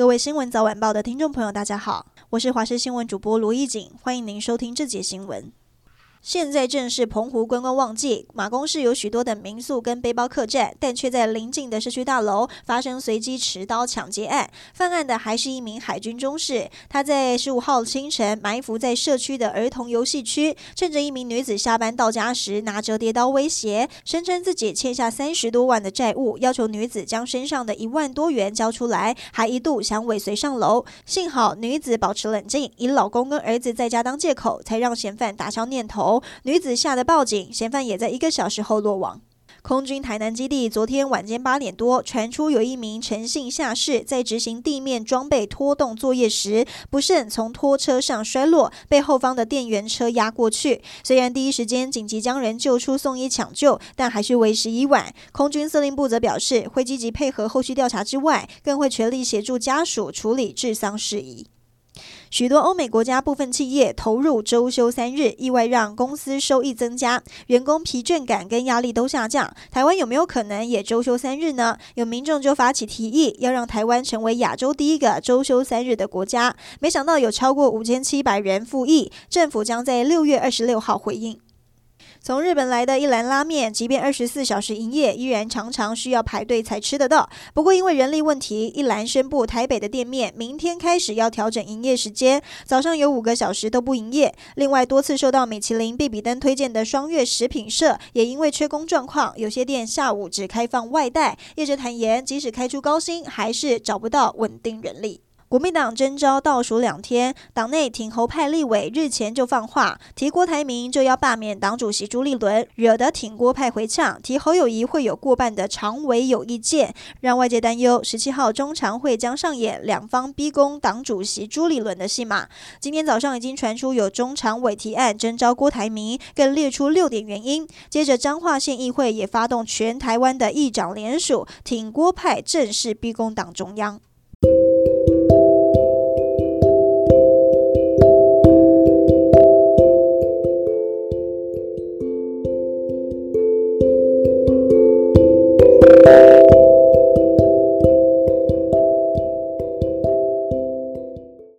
各位新闻早晚报的听众朋友，大家好，我是华视新闻主播卢艺锦，欢迎您收听这节新闻。现在正是澎湖观光旺季，马公市有许多的民宿跟背包客栈，但却在邻近的社区大楼发生随机持刀抢劫案。犯案的还是一名海军中士，他在十五号清晨埋伏在社区的儿童游戏区，趁着一名女子下班到家时，拿折叠刀威胁，声称自己欠下三十多万的债务，要求女子将身上的一万多元交出来，还一度想尾随上楼。幸好女子保持冷静，以老公跟儿子在家当借口，才让嫌犯打消念头。女子吓得报警，嫌犯也在一个小时后落网。空军台南基地昨天晚间八点多传出，有一名陈姓下士在执行地面装备拖动作业时，不慎从拖车上摔落，被后方的电源车压过去。虽然第一时间紧急将人救出送医抢救，但还是为时已晚。空军司令部则表示，会积极配合后续调查之外，更会全力协助家属处理治丧事宜。许多欧美国家部分企业投入周休三日，意外让公司收益增加，员工疲倦感跟压力都下降。台湾有没有可能也周休三日呢？有民众就发起提议，要让台湾成为亚洲第一个周休三日的国家。没想到有超过五千七百人复议，政府将在六月二十六号回应。从日本来的一兰拉面，即便二十四小时营业，依然常常需要排队才吃得到。不过因为人力问题，一兰宣布台北的店面明天开始要调整营业时间，早上有五个小时都不营业。另外，多次受到米其林必比登推荐的双月食品社，也因为缺工状况，有些店下午只开放外带。业者坦言，即使开出高薪，还是找不到稳定人力。国民党征召倒数两天，党内挺侯派立委日前就放话，提郭台铭就要罢免党主席朱立伦，惹得挺郭派回呛，提侯友谊会有过半的常委有意见，让外界担忧十七号中常会将上演两方逼宫党主席朱立伦的戏码。今天早上已经传出有中常委提案征召郭台铭，更列出六点原因。接着彰化县议会也发动全台湾的议长联署，挺郭派正式逼宫党中央。